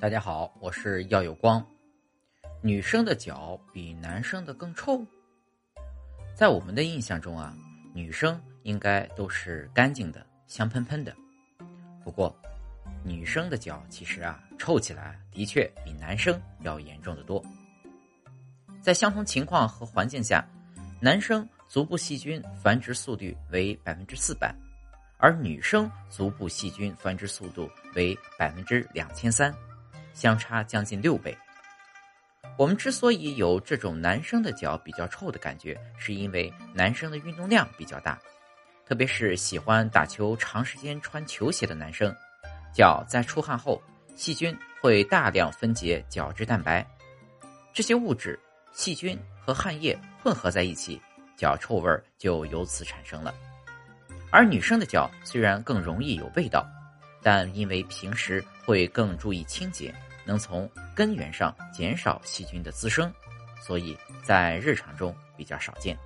大家好，我是耀有光。女生的脚比男生的更臭，在我们的印象中啊，女生应该都是干净的、香喷喷的。不过，女生的脚其实啊，臭起来的确比男生要严重的多。在相同情况和环境下，男生足部细菌繁殖速率为百分之四百，而女生足部细菌繁殖速度为百分之两千三。相差将近六倍。我们之所以有这种男生的脚比较臭的感觉，是因为男生的运动量比较大，特别是喜欢打球、长时间穿球鞋的男生，脚在出汗后，细菌会大量分解角质蛋白，这些物质、细菌和汗液混合在一起，脚臭味就由此产生了。而女生的脚虽然更容易有味道。但因为平时会更注意清洁，能从根源上减少细菌的滋生，所以在日常中比较少见。